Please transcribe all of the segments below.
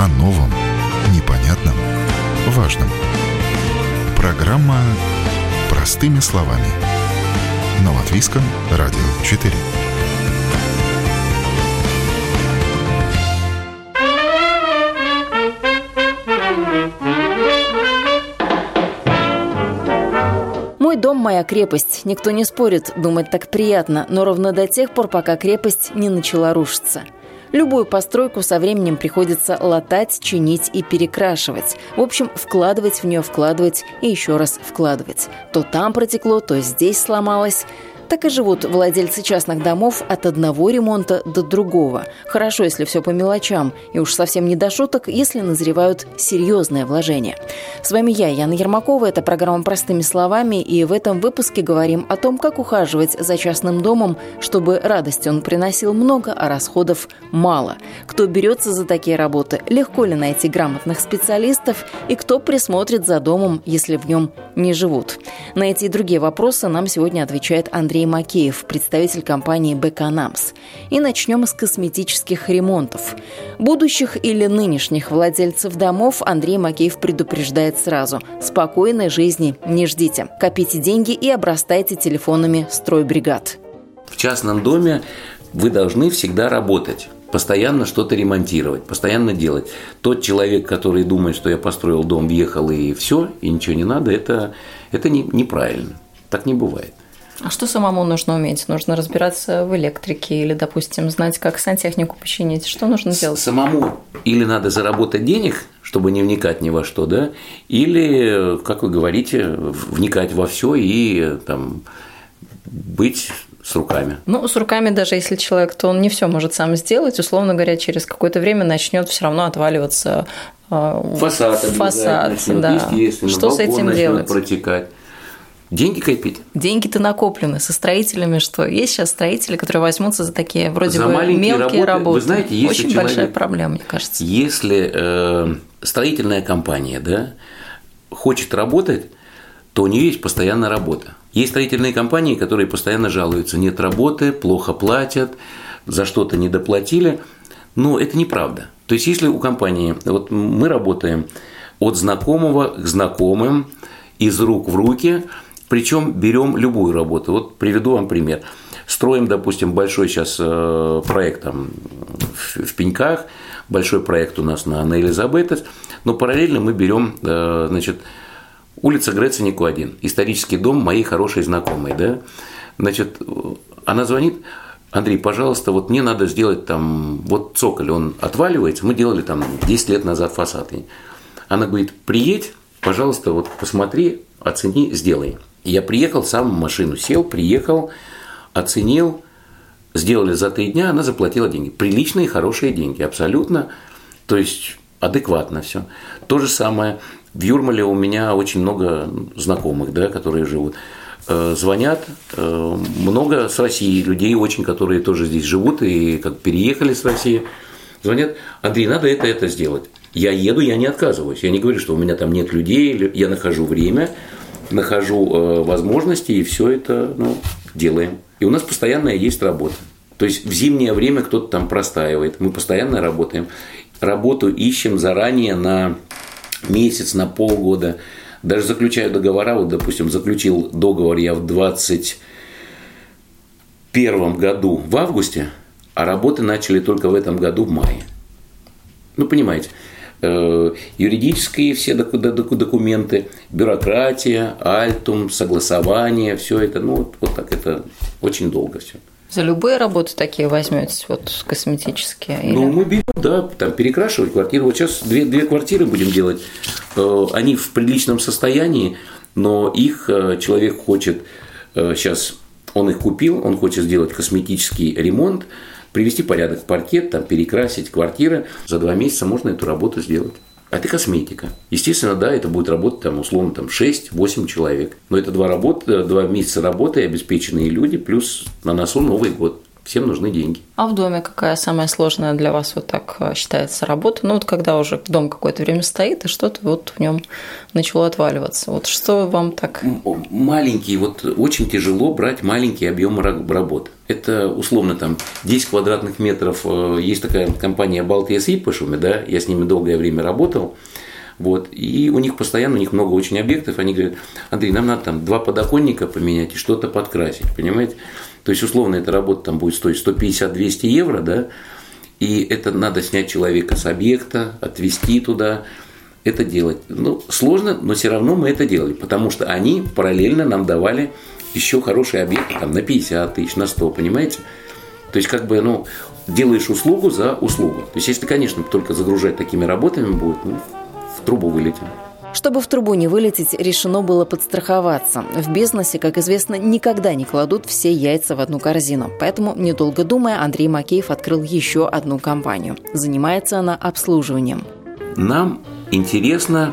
о новом, непонятном, важном. Программа «Простыми словами». На Латвийском радио 4. Мой дом – моя крепость. Никто не спорит, думать так приятно, но ровно до тех пор, пока крепость не начала рушиться. Любую постройку со временем приходится латать, чинить и перекрашивать. В общем, вкладывать в нее, вкладывать и еще раз вкладывать. То там протекло, то здесь сломалось. Так и живут владельцы частных домов от одного ремонта до другого. Хорошо, если все по мелочам, и уж совсем не до шуток, если назревают серьезные вложения. С вами я, Яна Ермакова, это программа «Простыми словами», и в этом выпуске говорим о том, как ухаживать за частным домом, чтобы радости он приносил много, а расходов мало. Кто берется за такие работы, легко ли найти грамотных специалистов, и кто присмотрит за домом, если в нем не живут. На эти и другие вопросы нам сегодня отвечает Андрей Андрей Макеев, представитель компании «Бэканамс». И начнем с косметических ремонтов. Будущих или нынешних владельцев домов Андрей Макеев предупреждает сразу. Спокойной жизни не ждите. Копите деньги и обрастайте телефонами стройбригад. В частном доме вы должны всегда работать постоянно что-то ремонтировать, постоянно делать. Тот человек, который думает, что я построил дом, въехал и все, и ничего не надо, это, это не, неправильно. Так не бывает. А что самому нужно уметь? Нужно разбираться в электрике или, допустим, знать, как сантехнику починить. Что нужно делать? Самому или надо заработать денег, чтобы не вникать ни во что, да, или, как вы говорите, вникать во все и там быть с руками. Ну, с руками даже если человек, то он не все может сам сделать, условно говоря, через какое-то время начнет все равно отваливаться а, фасад, фасад, да. Что с этим делать? протекать. Деньги копить. Деньги-то накоплены. Со строителями что? Есть сейчас строители, которые возьмутся за такие вроде за бы мелкие работы. работы. Вы знаете, если Очень человек, большая проблема, мне кажется. Если э, строительная компания да, хочет работать, то у нее есть постоянная работа. Есть строительные компании, которые постоянно жалуются. Нет работы, плохо платят, за что-то не доплатили. Но это неправда. То есть, если у компании, вот мы работаем от знакомого к знакомым, из рук в руки – причем берем любую работу. Вот приведу вам пример. Строим, допустим, большой сейчас э, проект там, в Пеньках, большой проект у нас на, на Элизабетес, но параллельно мы берем, э, значит, улица Греценику 1, исторический дом моей хорошей знакомой, да, значит, она звонит, Андрей, пожалуйста, вот мне надо сделать там, вот цоколь, он отваливается, мы делали там 10 лет назад фасад. Она говорит, приедь, пожалуйста, вот посмотри, оцени, сделай. Я приехал, сам в машину сел, приехал, оценил, сделали за три дня, она заплатила деньги. Приличные, хорошие деньги, абсолютно. То есть адекватно все. То же самое. В Юрмале у меня очень много знакомых, да, которые живут. Э, звонят э, много с России людей очень, которые тоже здесь живут и как переехали с России. Звонят, Андрей, надо это, это сделать. Я еду, я не отказываюсь. Я не говорю, что у меня там нет людей, я нахожу время, нахожу э, возможности и все это ну, делаем. И у нас постоянно есть работа. То есть в зимнее время кто-то там простаивает. Мы постоянно работаем. Работу ищем заранее на месяц, на полгода. Даже заключаю договора. Вот, допустим, заключил договор я в 21 году в августе, а работы начали только в этом году в мае. Ну, понимаете, юридические все документы, бюрократия, альтум, согласование, все это, ну вот, вот так это очень долго все. За любые работы такие возьметесь, вот косметические? Или... Ну, мы берем, да, там перекрашивать квартиру. Вот сейчас две, две квартиры будем делать. Э, они в приличном состоянии, но их э, человек хочет сейчас, он их купил, он хочет сделать косметический ремонт, привести порядок в паркет, там, перекрасить квартиры. За два месяца можно эту работу сделать. А это косметика. Естественно, да, это будет работать там, условно там 6-8 человек. Но это два, работы, два месяца работы, обеспеченные люди, плюс на носу Новый год. Всем нужны деньги. А в доме какая самая сложная для вас вот так э, считается работа? Ну вот когда уже дом какое-то время стоит, и что-то вот в нем начало отваливаться. Вот что вам так? Маленький, вот очень тяжело брать маленькие объемы работы. Это условно там 10 квадратных метров. Э, есть такая компания Балтия с Ипашами, да, я с ними долгое время работал. Вот. И у них постоянно, у них много очень объектов, они говорят, Андрей, нам надо там два подоконника поменять и что-то подкрасить, понимаете? То есть, условно, эта работа там будет стоить 150-200 евро, да, и это надо снять человека с объекта, отвезти туда, это делать. Ну, сложно, но все равно мы это делали, потому что они параллельно нам давали еще хорошие объекты, там, на 50 тысяч, на 100, понимаете? То есть, как бы, ну, делаешь услугу за услугу. То есть, если, конечно, только загружать такими работами будет, ну, в трубу вылетим. Чтобы в трубу не вылететь, решено было подстраховаться. В бизнесе, как известно, никогда не кладут все яйца в одну корзину. Поэтому, недолго думая, Андрей Макеев открыл еще одну компанию. Занимается она обслуживанием. Нам интересно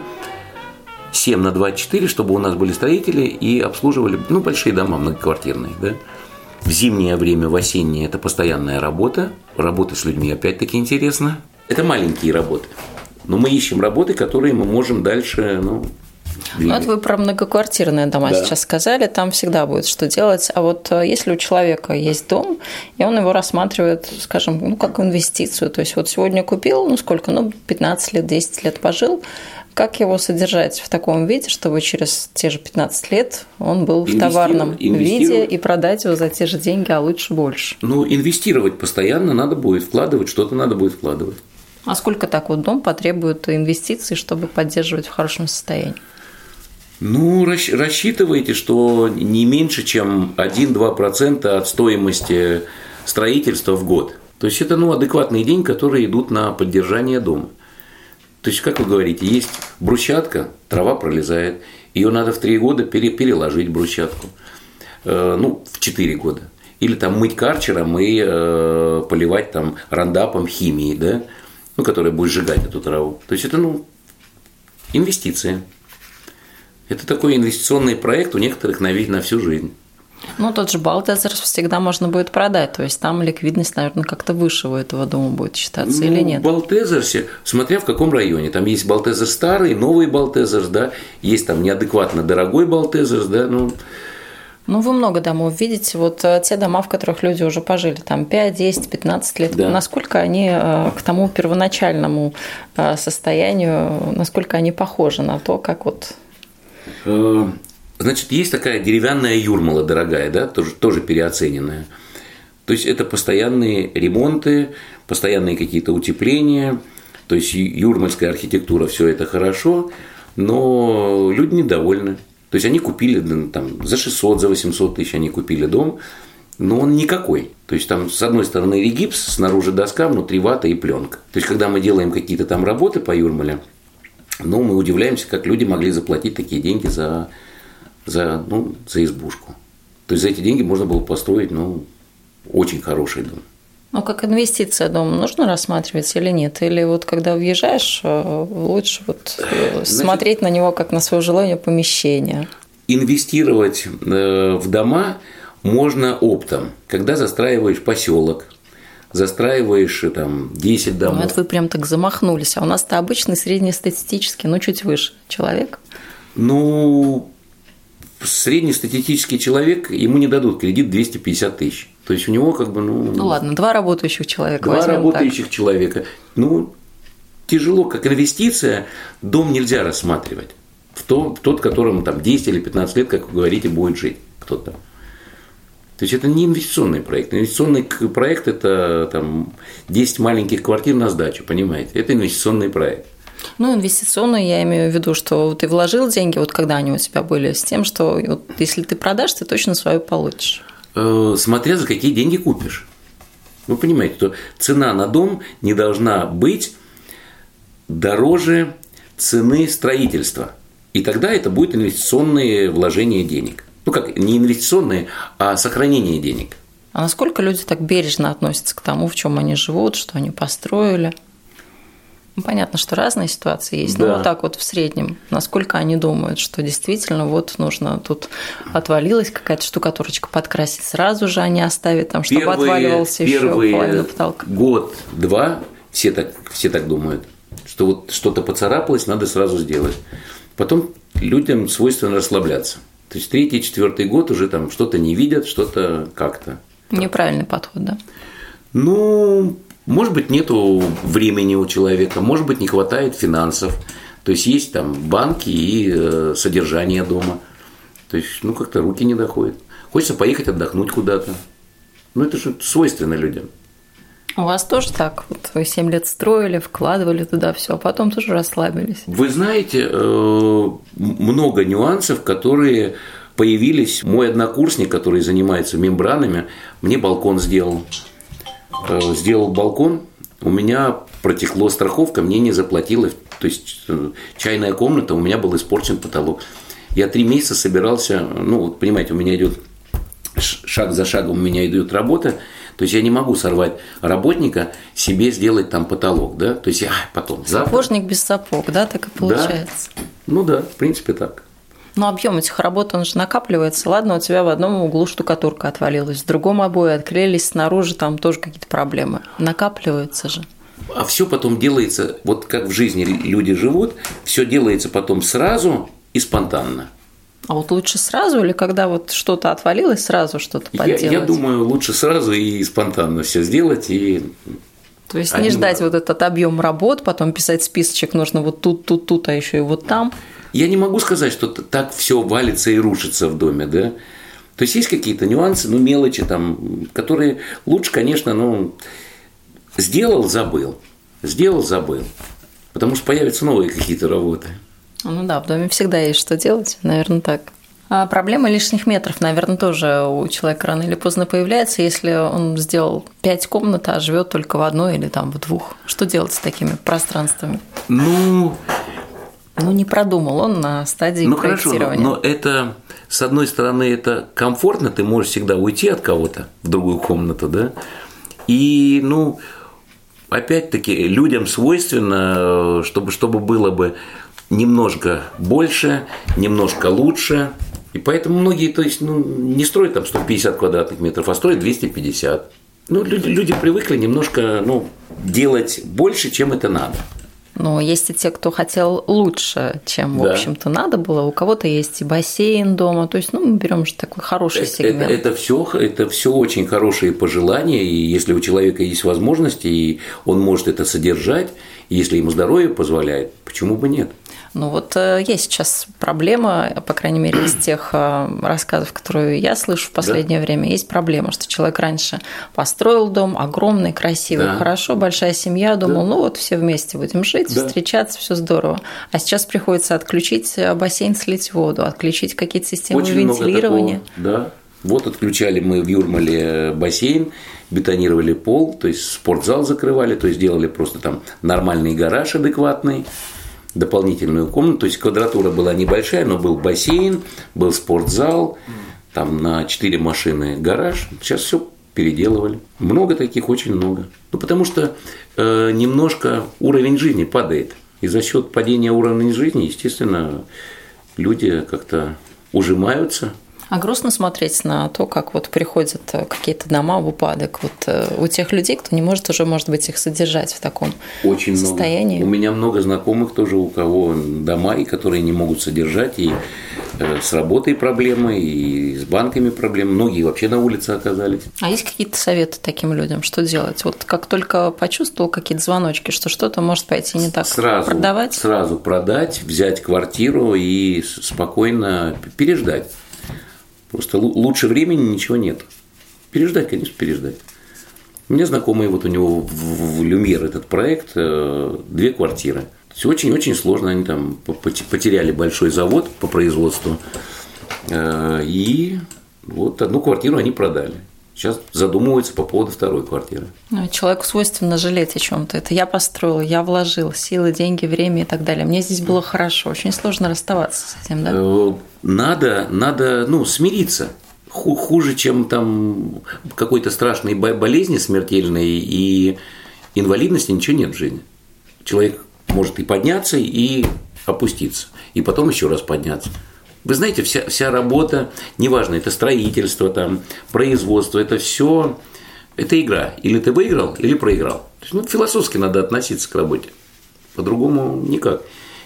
7 на 24, чтобы у нас были строители и обслуживали ну, большие дома многоквартирные. Да? В зимнее время, в осеннее это постоянная работа. Работа с людьми опять-таки интересно. Это маленькие работы. Но мы ищем работы, которые мы можем дальше ну, вот вы про многоквартирные дома да. сейчас сказали, там всегда будет что делать. А вот э, если у человека есть дом, и он его рассматривает, скажем, ну, как инвестицию, то есть вот сегодня купил, ну, сколько, ну, 15 лет, 10 лет пожил, как его содержать в таком виде, чтобы через те же 15 лет он был в товарном виде и продать его за те же деньги, а лучше больше? Ну, инвестировать постоянно надо будет, вкладывать, что-то надо будет вкладывать. А сколько так вот дом потребует инвестиций, чтобы поддерживать в хорошем состоянии? Ну, рассчитывайте, что не меньше, чем 1-2% от стоимости строительства в год. То есть это ну, адекватные деньги, которые идут на поддержание дома. То есть, как вы говорите, есть брусчатка, трава пролезает, ее надо в 3 года переложить брусчатку. Э, ну, в 4 года. Или там мыть карчером и э, поливать там рандапом химией, да ну, которая будет сжигать эту траву. То есть это, ну, инвестиция. Это такой инвестиционный проект у некоторых на, на всю жизнь. Ну, тот же Балтезер всегда можно будет продать, то есть там ликвидность, наверное, как-то выше у этого дома будет считаться ну, или нет? В Балтезерсе, смотря в каком районе, там есть Балтезер старый, новый Балтезер, да, есть там неадекватно дорогой Балтезер, да, ну, ну, вы много домов видите. Вот э, те дома, в которых люди уже пожили, там 5, 10, 15 лет, да. насколько они э, к тому первоначальному э, состоянию, насколько они похожи на то, как вот... Значит, есть такая деревянная юрмала дорогая, да, тоже, тоже переоцененная. То есть это постоянные ремонты, постоянные какие-то утепления. То есть юрмальская архитектура, все это хорошо, но люди недовольны. То есть они купили там, за 600, за 800 тысяч они купили дом, но он никакой. То есть там с одной стороны регипс, снаружи доска, внутри вата и пленка. То есть когда мы делаем какие-то там работы по Юрмале, ну, мы удивляемся, как люди могли заплатить такие деньги за, за, ну, за избушку. То есть за эти деньги можно было построить ну, очень хороший дом. Ну, как инвестиция дома нужно рассматривать или нет? Или вот когда въезжаешь, э, лучше вот э, Значит, смотреть на него как на свое желание помещения? Инвестировать э, в дома можно оптом, когда застраиваешь поселок, застраиваешь там 10 домов. Ну, это вы прям так замахнулись. А у нас-то обычный среднестатистический, ну, чуть выше человек. Ну, среднестатистический человек, ему не дадут кредит 250 тысяч. То есть у него как бы, ну... Ну ладно, два работающих человека. Два работающих так. человека. Ну, тяжело, как инвестиция, дом нельзя рассматривать. В, то, в тот, которому там 10 или 15 лет, как вы говорите, будет жить кто-то. То есть это не инвестиционный проект. Инвестиционный проект – это там, 10 маленьких квартир на сдачу, понимаете? Это инвестиционный проект. Ну, инвестиционную я имею в виду, что ты вложил деньги, вот когда они у тебя были, с тем, что вот, если ты продашь, ты точно свою получишь. Э, смотря за какие деньги купишь. Вы понимаете, что цена на дом не должна быть дороже цены строительства. И тогда это будет инвестиционные вложения денег. Ну, как не инвестиционные, а сохранение денег. А насколько люди так бережно относятся к тому, в чем они живут, что они построили? Ну, понятно, что разные ситуации есть, Да. но вот так вот в среднем, насколько они думают, что действительно вот нужно тут отвалилась какая-то штукатурочка подкрасить сразу же, а не оставить там, чтобы отваливался еще первые половина потолка. год-два все так, все так думают, что вот что-то поцарапалось, надо сразу сделать. Потом людям свойственно расслабляться. То есть третий, четвертый год уже там что-то не видят, что-то как-то. Неправильный подход, да? Ну, может быть, нету времени у человека, может быть, не хватает финансов. То есть есть там банки и э, содержание дома. То есть, ну, как-то руки не доходят. Хочется поехать отдохнуть куда-то. Ну, это же свойственно людям. У вас тоже так? Вот вы 7 лет строили, вкладывали туда все, а потом тоже расслабились. Вы знаете, э, много нюансов, которые появились. Мой однокурсник, который занимается мембранами, мне балкон сделал. Э, Сделал балкон, у меня протекло страховка, мне не заплатила. То есть э, чайная комната, у меня был испорчен потолок. Я три месяца собирался, ну, вот понимаете, у меня идет шаг за шагом у меня идет работа, то есть я не могу сорвать работника, себе сделать там потолок, да, то есть я «Ай, потом, завтра. Сапожник без сапог, да, так и получается. Ну да, в принципе так. Но объем этих работ, он же накапливается. Ладно, у тебя в одном углу штукатурка отвалилась, в другом обои отклеились снаружи, там тоже какие-то проблемы. Накапливается же. А все потом делается, вот как в жизни люди живут, все делается потом сразу и спонтанно. А вот лучше сразу или когда вот что-то отвалилось, сразу что-то Я, подделать? я думаю, лучше сразу и спонтанно все сделать и То есть Один не ждать раз. вот этот объем работ, потом писать списочек нужно вот тут, тут, тут, а еще и вот там. Я не могу сказать, что так все валится и рушится в доме, да. То есть есть какие-то нюансы, ну, мелочи там, которые лучше, конечно, ну, сделал, забыл. Сделал, забыл. Потому что появятся новые какие-то работы. Ну да, в доме всегда есть что делать, наверное, так. А проблема лишних метров, наверное, тоже у человека рано или поздно появляется, если он сделал пять комнат, а живет только в одной или там в двух. Что делать с такими пространствами? Ну, Ну, не продумал он на стадии ну хорошо, но, проектирования. но это, с одной стороны, это комфортно, ты можешь всегда уйти от кого-то в другую комнату, да. И, ну, опять-таки, людям свойственно, чтобы, чтобы было бы немножко больше, немножко лучше. И поэтому многие, то есть, ну, не строят там 150 квадратных метров, а строят 250. Ну, люди, люди привыкли немножко, ну, делать больше, чем это надо. Но есть и те, кто хотел лучше, чем, в Да. общем-то, надо было. У кого-то есть и бассейн дома. То есть, ну, мы берем же такой хороший Это, сегмент. это, все, это все очень хорошие пожелания, и если у человека есть возможности, и он может это содержать, если ему здоровье позволяет, почему бы нет? Ну вот э, есть сейчас проблема, по крайней мере, из тех э, рассказов, которые я слышу в последнее время, есть проблема, что человек раньше построил дом, огромный, красивый, Да. хорошо, большая семья, думал, ну вот все вместе будем жить, Да. встречаться, все здорово. А сейчас приходится отключить э, бассейн, слить воду, отключить какие-то системы вентилирования. такого, да. Вот отключали мы в Юрмале бассейн, бетонировали пол, то есть спортзал закрывали, то есть делали просто там нормальный гараж адекватный, дополнительную комнату. То есть квадратура была небольшая, но был бассейн, был спортзал, там на 4 машины гараж. Сейчас все переделывали. Много таких, очень много. Ну, потому что э, немножко уровень жизни падает. И за счет падения уровня жизни, естественно, люди как-то ужимаются. А грустно смотреть на то, как вот приходят э, какие-то дома в упадок вот э, у тех людей, кто не может уже, может быть, их содержать в таком Очень состоянии. много. У меня много знакомых тоже, у кого дома, и которые не могут содержать, и э, с работой проблемы, и с банками проблемы. Многие вообще на улице оказались. А есть какие-то советы таким людям, что делать? Вот как только почувствовал какие-то звоночки, что что-то может пойти не так, Сразу продавать? Сразу продать, взять квартиру и спокойно переждать. Просто лу- лучше времени ничего нет. Переждать, конечно, переждать. У меня знакомый, вот у него в, в Люмьер этот проект, э, две квартиры. То есть очень-очень сложно, они там по- поте- потеряли большой завод по производству. Э, И вот одну квартиру они продали. Сейчас задумываются по поводу второй квартиры. Ну, Человеку свойственно жалеть о чем-то. Это я построила, я вложил силы, деньги, время и так далее. Мне здесь было хорошо. Очень сложно расставаться с этим, да? Надо, надо, ну, смириться. Ху- Хуже, чем там какой-то страшной бо- болезни смертельной и инвалидности ничего нет в жизни. Человек может и подняться, и опуститься, и потом еще раз подняться. Вы знаете, вся, вся работа, неважно, это строительство, там, производство, это все, это игра. Или ты выиграл, или проиграл. То есть, ну, философски надо относиться к работе. По-другому никак.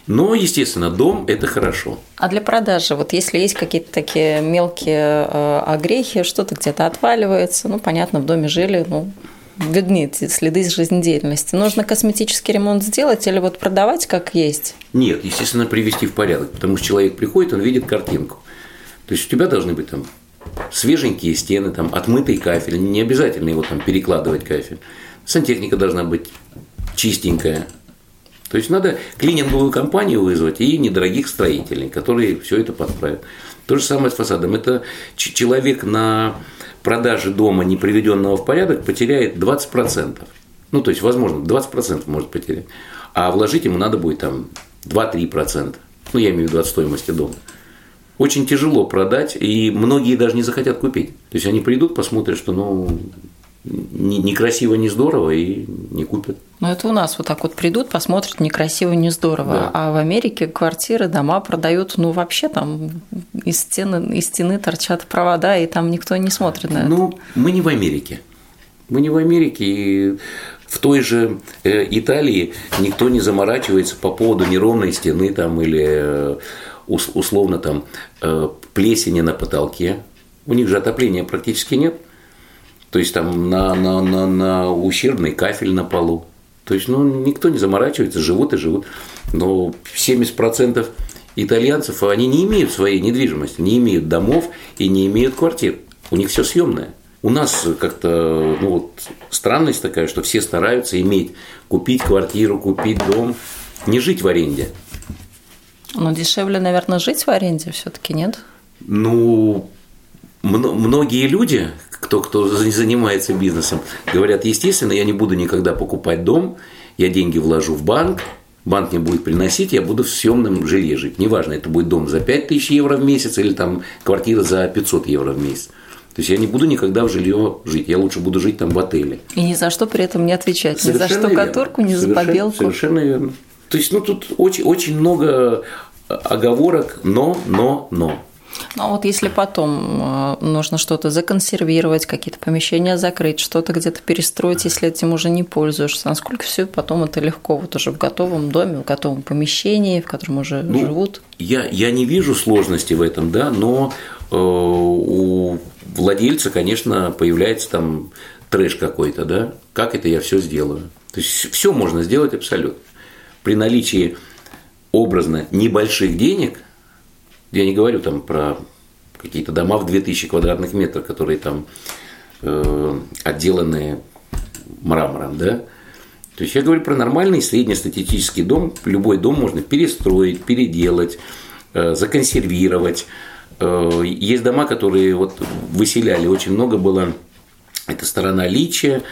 Но, естественно, дом – это хорошо. А для продажи, вот если есть какие-то такие мелкие э, огрехи, что-то где-то отваливается, ну, понятно, в доме жили, ну, видны эти следы жизнедеятельности. Нужно косметический ремонт сделать или вот продавать как есть? Нет, естественно, привести в порядок, потому что человек приходит, он видит картинку. То есть у тебя должны быть там свеженькие стены, там отмытый кафель, не обязательно его там перекладывать кафель. Сантехника должна быть чистенькая. То есть надо клининговую компанию вызвать и недорогих строителей, которые все это подправят. То же самое с фасадом. Это человек на продажи дома, не приведенного в порядок, потеряет 20%. Ну, то есть, возможно, 20% может потерять. А вложить ему надо будет там 2-3%. Ну, я имею в виду от стоимости дома. Очень тяжело продать, и многие даже не захотят купить. То есть они придут, посмотрят, что ну, некрасиво, не здорово и не купят. Ну, это у нас вот так вот придут, посмотрят, некрасиво, не здорово. Да. А в Америке квартиры, дома продают, ну, вообще там из стены, из стены торчат провода, и там никто не смотрит на это. Ну, мы не в Америке. Мы не в Америке, и в той же э, Италии никто не заморачивается по поводу неровной стены там или э, условно там э, плесени на потолке. У них же отопления практически нет – то есть там на, на, на, на ущербный кафель на полу. То есть, ну, никто не заморачивается, живут и живут. Но 70% итальянцев, они не имеют своей недвижимости, не имеют домов и не имеют квартир. У них все съемное. У нас как-то ну, вот, странность такая, что все стараются иметь, купить квартиру, купить дом, не жить в аренде. Ну, дешевле, наверное, жить в аренде все-таки, нет? Ну, многие люди, кто, кто занимается бизнесом, говорят, естественно, я не буду никогда покупать дом, я деньги вложу в банк, банк мне будет приносить, я буду в съемном жилье жить. Неважно, это будет дом за 5000 евро в месяц или там квартира за 500 евро в месяц. То есть я не буду никогда в жилье жить, я лучше буду жить там в отеле. И ни за что при этом не отвечать, совершенно ни за штукатурку, ни за побелку. Совершенно верно. То есть, ну, тут очень, очень много оговорок, но, но, но. Ну, а вот если потом э, нужно что-то законсервировать, какие-то помещения закрыть, что-то где-то перестроить, если этим уже не пользуешься, насколько все потом это легко, вот уже в готовом доме, в готовом помещении, в котором уже ну, живут? Я, я не вижу сложности в этом, да, но э, у владельца, конечно, появляется там трэш какой-то, да, как это я все сделаю. То есть все можно сделать абсолютно. При наличии образно небольших денег – я не говорю там про какие-то дома в 2000 квадратных метров, которые там э, отделаны мрамором, да. То есть я говорю про нормальный среднестатистический дом. Любой дом можно перестроить, переделать, э, законсервировать. Э, есть дома, которые вот выселяли, очень много было. Это сторона Личия,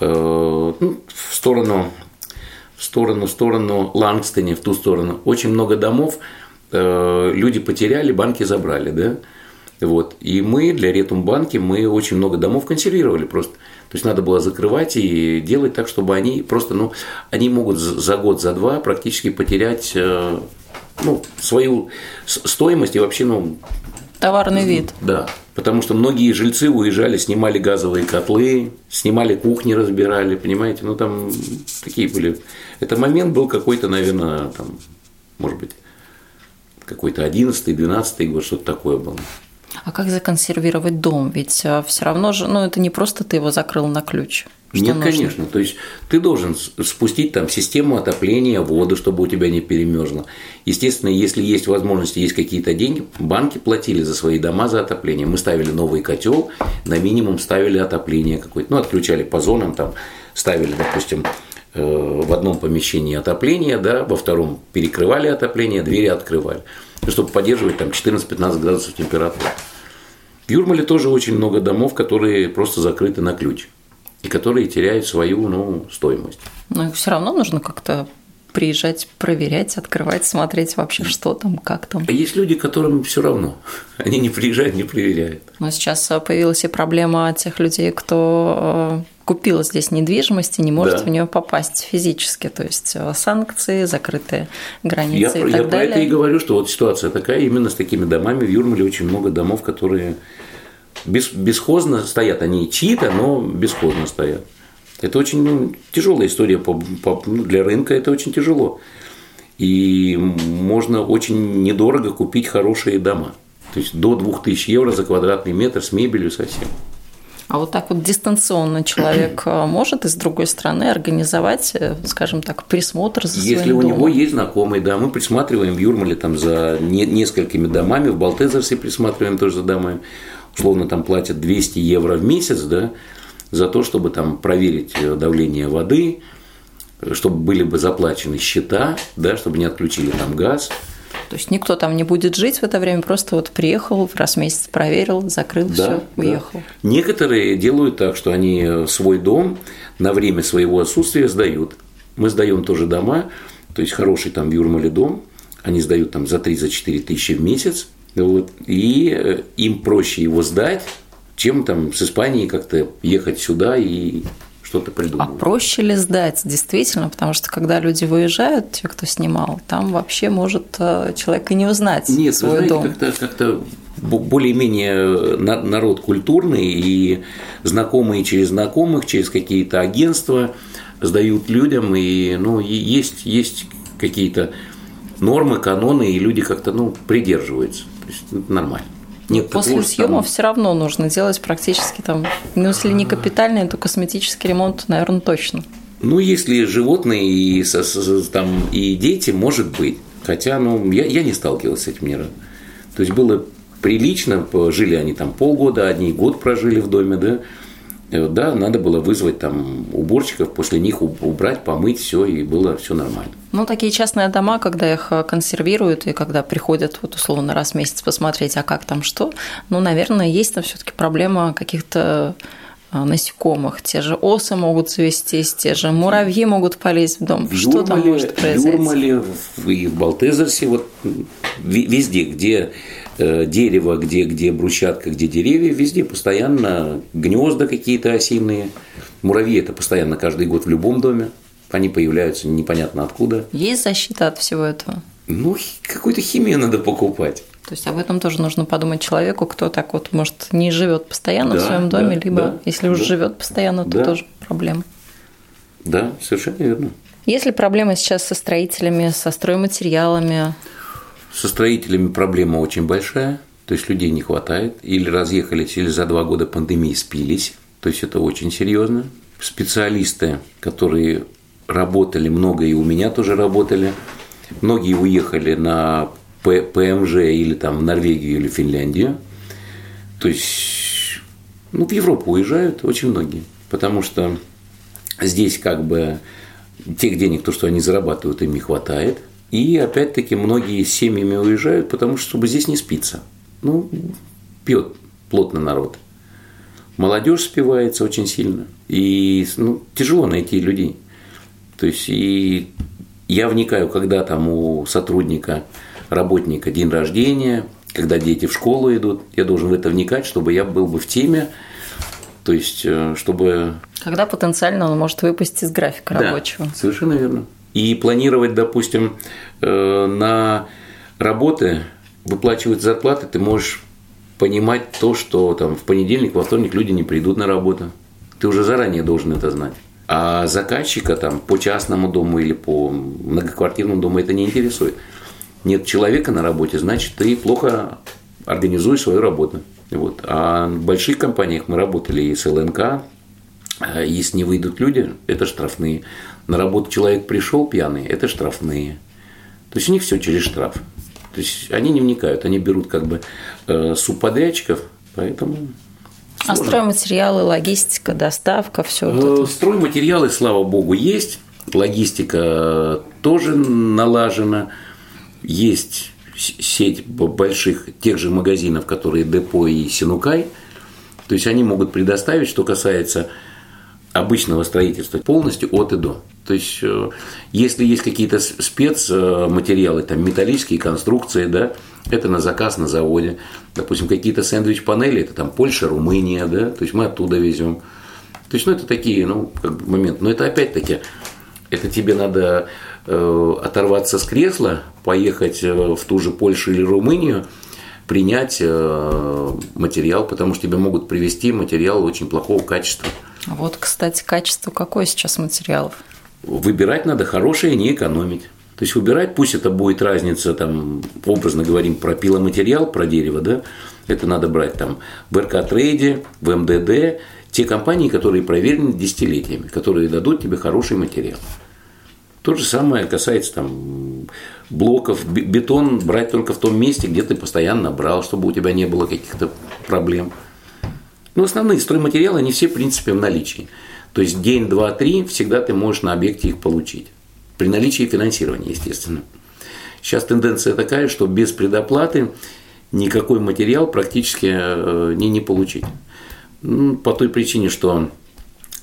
э, ну, в сторону в сторону, в сторону Лангстоне, в ту сторону. Очень много домов, люди потеряли, банки забрали, да. Вот. И мы для Ретумбанки мы очень много домов консервировали просто. То есть надо было закрывать и делать так, чтобы они просто, ну, они могут за год, за два практически потерять э, ну, свою стоимость и вообще, ну, Товарный вид. Да, потому что многие жильцы уезжали, снимали газовые котлы, снимали кухни, разбирали, понимаете, ну там такие были. Это момент был какой-то, наверное, там, может быть, какой-то 11-12 год, что-то такое было. А как законсервировать дом? Ведь а, все равно же, ну, это не просто ты его закрыл на ключ. Что Нет, нужно? конечно. То есть ты должен спустить там систему отопления, воду, чтобы у тебя не перемерзло. Естественно, если есть возможности, есть какие-то деньги, банки платили за свои дома за отопление. Мы ставили новый котел, на минимум ставили отопление какое-то. Ну, отключали по зонам, там ставили, допустим, в одном помещении отопление, да, во втором перекрывали отопление, двери открывали, чтобы поддерживать там 14-15 градусов температуры. В Юрмале тоже очень много домов, которые просто закрыты на ключ и которые теряют свою ну, стоимость. Но все равно нужно как-то приезжать, проверять, открывать, смотреть вообще, что там, как там. А есть люди, которым все равно. Они не приезжают, не проверяют. Но сейчас появилась и проблема тех людей, кто э, купила здесь недвижимость и не может Да. в нее попасть физически. То есть э, санкции, закрытые Я, границы про- и я так про далее. это и говорю, что вот ситуация такая именно с такими домами. В Юрмале очень много домов, которые бес, бесхозно стоят. Они чьи-то, но бесхозно стоят. Это очень ну, тяжелая история по- по- ну, для рынка. Это очень тяжело. И можно очень недорого купить хорошие дома. То есть до 2000 евро за квадратный метр с мебелью совсем. А вот так вот дистанционно человек э, может из другой страны организовать, э, скажем так, присмотр за своим Если у домом? него есть знакомый, да, мы присматриваем в Юрмале там за не- несколькими домами, в Балтезерсе присматриваем тоже за домами. Условно там платят 200 евро в месяц, да, за то, чтобы там проверить э, давление воды, чтобы были бы заплачены счета, да, чтобы не отключили там газ. То есть никто там не будет жить в это время, просто вот приехал, раз в месяц проверил, закрыл, Да, все, да. уехал. Некоторые делают так, что они э, свой дом на время своего отсутствия сдают. Мы сдаем тоже дома, то есть хороший там в Юрмале дом, они сдают там за 3-4 тысячи в месяц, вот, и э, им проще его сдать, чем там с Испании как-то ехать сюда и что-то А придумывать. проще ли сдать, действительно? Потому что когда люди выезжают, те, кто снимал, там вообще может э, человек и не узнать Нет, вы свой знаете, дом. как-то, как-то бо- более-менее на- народ культурный и знакомые через знакомых, через какие-то агентства сдают людям, и ну, есть, есть какие-то нормы, каноны, и люди как-то ну, придерживаются. То есть это нормально. Нет После что съемов там- все равно нужно делать практически там, ну если не капитальный, то косметический ремонт, наверное, точно. Ну, если животные и, со- со- там, и дети, может быть. Хотя, ну, я, я не сталкивался с этим ни разу. То есть было прилично, жили они там полгода, одни год прожили в доме, да. Э, Да, надо было вызвать там уборщиков, после них уб- убрать, помыть все, и было все нормально. Ну, такие частные дома, когда их э, консервируют и когда приходят, вот условно, раз в месяц посмотреть, а как там что, ну, наверное, есть там все-таки проблема каких-то э, насекомых. Те же осы могут завестись, те же муравьи могут полезть в дом. В что там Юрмале, может в произойти? Юрмале в- и в Балтезерсе, вот везде, где дерево, где, где брусчатка, где деревья, везде постоянно гнезда какие-то осиные. Муравьи это постоянно каждый год в любом доме. Они появляются непонятно откуда. Есть защита от всего этого? Ну, какую-то химию надо покупать. То есть об этом тоже нужно подумать человеку, кто так вот, может, не живет постоянно в Да, своем доме, да, либо да, если уж да. живет постоянно, то Да. тоже проблема. Да, совершенно верно. Есть ли проблемы сейчас со строителями, со стройматериалами? Со строителями проблема очень большая, то есть людей не хватает, или разъехались, или за два года пандемии спились, то есть это очень серьезно. Специалисты, которые работали, много и у меня тоже работали, многие уехали на ПМЖ или там в Норвегию или Финляндию, то есть ну, в Европу уезжают очень многие, потому что здесь как бы тех денег, то, что они зарабатывают, им не хватает. И опять-таки многие с семьями уезжают, потому что чтобы здесь не спится. Ну, пьет плотно народ. Молодежь спивается очень сильно. И ну, тяжело найти людей. То есть и я вникаю, когда там у сотрудника, работника день рождения, когда дети в школу идут, я должен в это вникать, чтобы я был бы в теме, то есть, э, чтобы Когда потенциально он может выпасть из графика да, рабочего? совершенно верно. И планировать, допустим, э, на работы, выплачивать зарплаты, ты можешь понимать то, что там в понедельник, во вторник люди не придут на работу. Ты уже заранее должен это знать. А заказчика там по частному дому или по многоквартирному дому это не интересует. Нет человека на работе, значит, ты плохо организуешь свою работу. Вот. А в больших компаниях мы работали и с ЛНК, Если не выйдут люди, это штрафные. На работу человек пришел пьяный, это штрафные. То есть у них все через штраф. То есть они не вникают, они берут как бы э, субподрядчиков, поэтому А сложно. стройматериалы, логистика, доставка, все вот Э, это. Стройматериалы, слава богу, есть. Логистика тоже налажена. Есть сеть больших тех же магазинов, которые Депо и Синукай. То есть они могут предоставить, что касается обычного строительства, полностью от и до. То есть, э, если есть какие-то спецматериалы, там металлические конструкции, да, это на заказ на заводе. Допустим, какие-то сэндвич-панели, это там Польша, Румыния, да, то есть мы оттуда везем. То есть, ну, это такие, ну, как бы моменты. Но это опять-таки, это тебе надо э, оторваться с кресла, поехать э, в ту же Польшу или Румынию, принять э, материал, потому что тебе могут привести материал очень плохого качества. Вот, кстати, качество какое сейчас материалов? Выбирать надо хорошее, не экономить. То есть выбирать, пусть это будет разница, там, образно говорим, про пиломатериал, про дерево, да, это надо брать там в РК-трейде, в МДД, те компании, которые проверены десятилетиями, которые дадут тебе хороший материал. То же самое касается там блоков, бетон брать только в том месте, где ты постоянно брал, чтобы у тебя не было каких-то проблем. Ну, основные стройматериалы, они все, в принципе, в наличии. То есть день, два, три всегда ты можешь на объекте их получить. При наличии финансирования, естественно. Сейчас тенденция такая, что без предоплаты никакой материал практически э, не, не получить. Ну, по той причине, что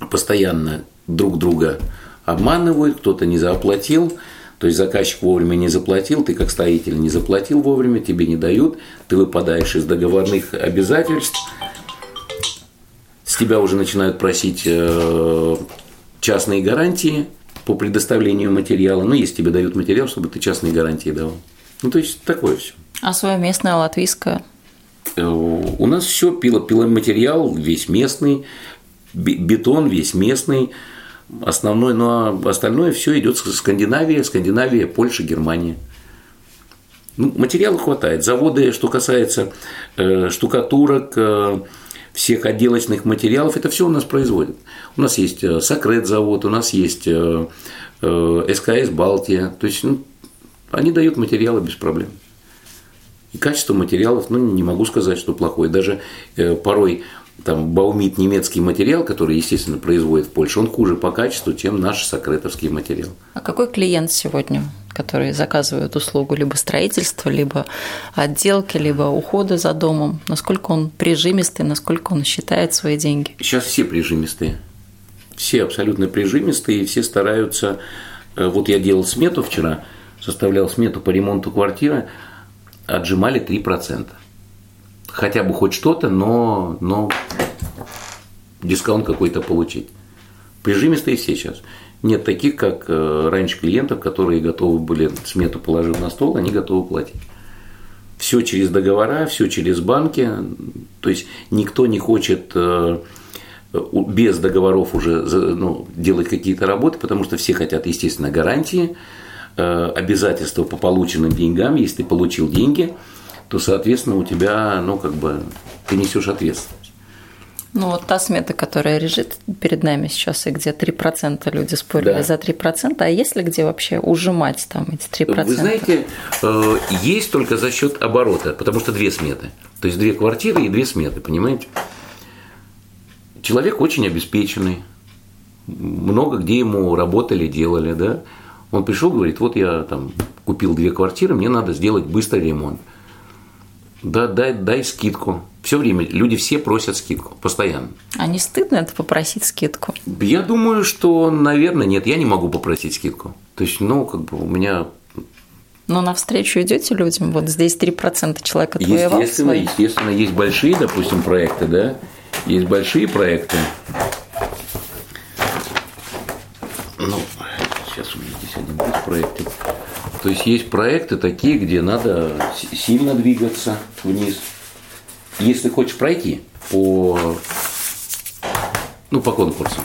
постоянно друг друга обманывают, кто-то не заплатил, то есть заказчик вовремя не заплатил, ты как строитель не заплатил вовремя, тебе не дают, ты выпадаешь из договорных обязательств, с тебя уже начинают просить э, частные гарантии по предоставлению материала. Ну, если тебе дают материал, чтобы ты частные гарантии давал. Ну, то есть такое все. А свое местное латвийское? Э, у нас все пило, пиломатериал весь местный, бетон весь местный, основной, но остальное все идет с Скандинавии, Скандинавия, Польша, Германия. Ну, материала хватает. Заводы, что касается э, штукатурок, э, всех отделочных материалов, это все у нас производят. У нас есть э, Сокрет завод, у нас есть э, э, СКС Балтия. То есть ну, они дают материалы без проблем. И качество материалов, ну, не могу сказать, что плохое. Даже э, порой там баумит немецкий материал, который, естественно, производит в Польше, он хуже по качеству, чем наш сокретовский материал. А какой клиент сегодня, который заказывает услугу либо строительства, либо отделки, либо ухода за домом? Насколько он прижимистый, насколько он считает свои деньги? Сейчас все прижимистые. Все абсолютно прижимистые, и все стараются... Э, вот я делал смету вчера, составлял смету по ремонту квартиры, отжимали 3% хотя бы хоть что-то, но, но дисконт какой-то получить. Прижимистые все сейчас. Нет таких, как э, раньше клиентов, которые готовы были смету положить на стол, они готовы платить. Все через договора, все через банки. То есть никто не хочет э, без договоров уже ну, делать какие-то работы, потому что все хотят, естественно, гарантии, э, обязательства по полученным деньгам. Если ты получил деньги, то, соответственно, у тебя, ну, как бы, ты несешь ответственность. Ну, вот та смета, которая лежит перед нами сейчас, и где 3% люди спорили да. за 3%, а есть ли где вообще ужимать там эти 3%? Вы знаете, э, есть только за счет оборота, потому что две сметы. То есть две квартиры и две сметы, понимаете? Человек очень обеспеченный, много где ему работали, делали, да? Он пришел, говорит, вот я там купил две квартиры, мне надо сделать быстрый ремонт. Да, дай, дай скидку. Все время люди все просят скидку, постоянно. А не стыдно это попросить скидку? Я думаю, что, наверное, нет, я не могу попросить скидку. То есть, ну, как бы у меня но навстречу идете людям, вот здесь 3% человека отвоевал Естественно, свои. естественно, есть большие, допустим, проекты, да, есть большие проекты. Ну, сейчас у меня здесь один проектик. То есть есть проекты такие, где надо сильно двигаться вниз. Если хочешь пройти по, ну, по конкурсу.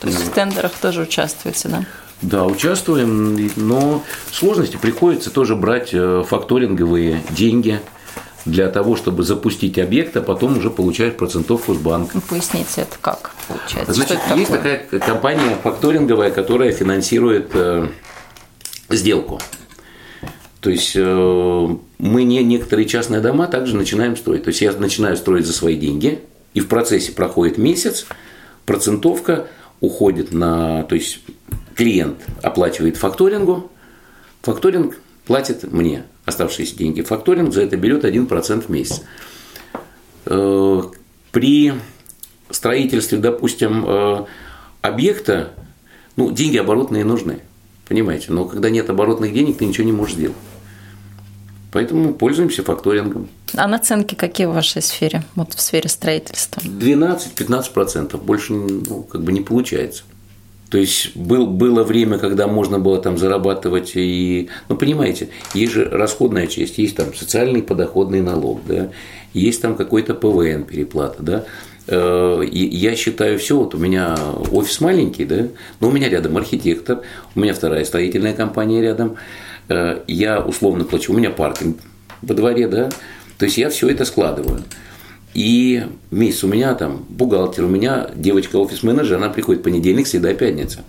То есть в тендерах тоже участвуете, да? Да, участвуем, но сложности приходится тоже брать э, факторинговые деньги для того, чтобы запустить объект, а потом уже получать процентовку с банка. Ну, поясните, это как получается? Значит, есть такое? такая компания факторинговая, которая финансирует э, сделку. То есть э, мы не некоторые частные дома также начинаем строить. То есть я начинаю строить за свои деньги, и в процессе проходит месяц, процентовка уходит на, то есть клиент оплачивает факторингу, факторинг платит мне оставшиеся деньги. Факторинг за это берет 1% в месяц. Э, при строительстве, допустим, э, объекта, ну, деньги оборотные нужны. Понимаете? Но когда нет оборотных денег, ты ничего не можешь сделать. Поэтому пользуемся факторингом. А наценки какие в вашей сфере, вот в сфере строительства? 12-15%, больше ну, как бы не получается. То есть был, было время, когда можно было там зарабатывать и, ну понимаете, есть же расходная часть, есть там социальный подоходный налог, да, есть там какой-то ПВН переплата, да. Э, я считаю все, вот у меня офис маленький, да, но у меня рядом архитектор, у меня вторая строительная компания рядом, э, я условно плачу, у меня паркинг во дворе, да, то есть я все это складываю. И месяц у меня там бухгалтер, у меня девочка офис-менеджер, она приходит понедельник, среда, пятница.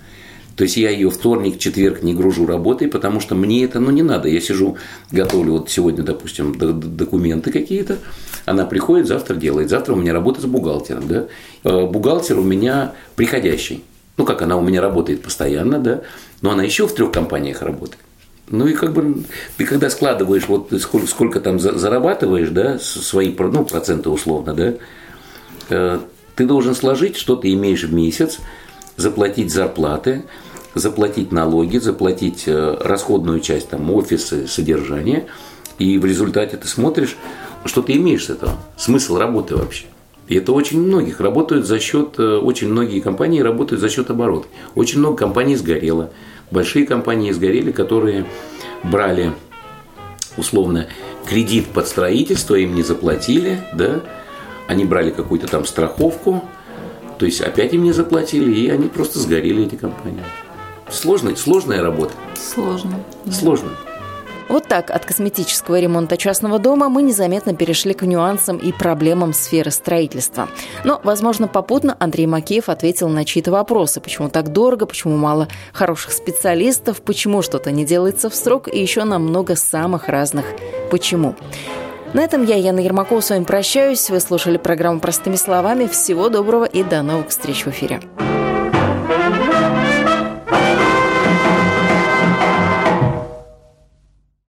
То есть я ее вторник, четверг не гружу работой, потому что мне это ну, не надо. Я сижу, готовлю вот сегодня, допустим, документы какие-то, она приходит, завтра делает. Завтра у меня работа с бухгалтером. Да? Э, бухгалтер у меня приходящий. Ну, как она у меня работает постоянно, да, но она еще в трех компаниях работает. Ну и как бы ты когда складываешь, вот сколько, сколько там зарабатываешь, да, свои ну, проценты условно, да, э, ты должен сложить, что ты имеешь в месяц, заплатить зарплаты, заплатить налоги, заплатить э, расходную часть, там, офисы, содержание, и в результате ты смотришь, что ты имеешь с этого, смысл работы вообще. И это очень многих работают за счет, э, очень многие компании работают за счет оборота. Очень много компаний сгорело большие компании сгорели, которые брали условно кредит под строительство, им не заплатили, да, они брали какую-то там страховку, то есть опять им не заплатили, и они просто сгорели, эти компании. Сложная, сложная работа. Сложно. Сложно. Вот так от косметического ремонта частного дома мы незаметно перешли к нюансам и проблемам сферы строительства. Но, возможно, попутно Андрей Макеев ответил на чьи-то вопросы. Почему так дорого, почему мало хороших специалистов, почему что-то не делается в срок и еще на много самых разных «почему». На этом я, Яна Ермакова, с вами прощаюсь. Вы слушали программу «Простыми словами». Всего доброго и до новых встреч в эфире.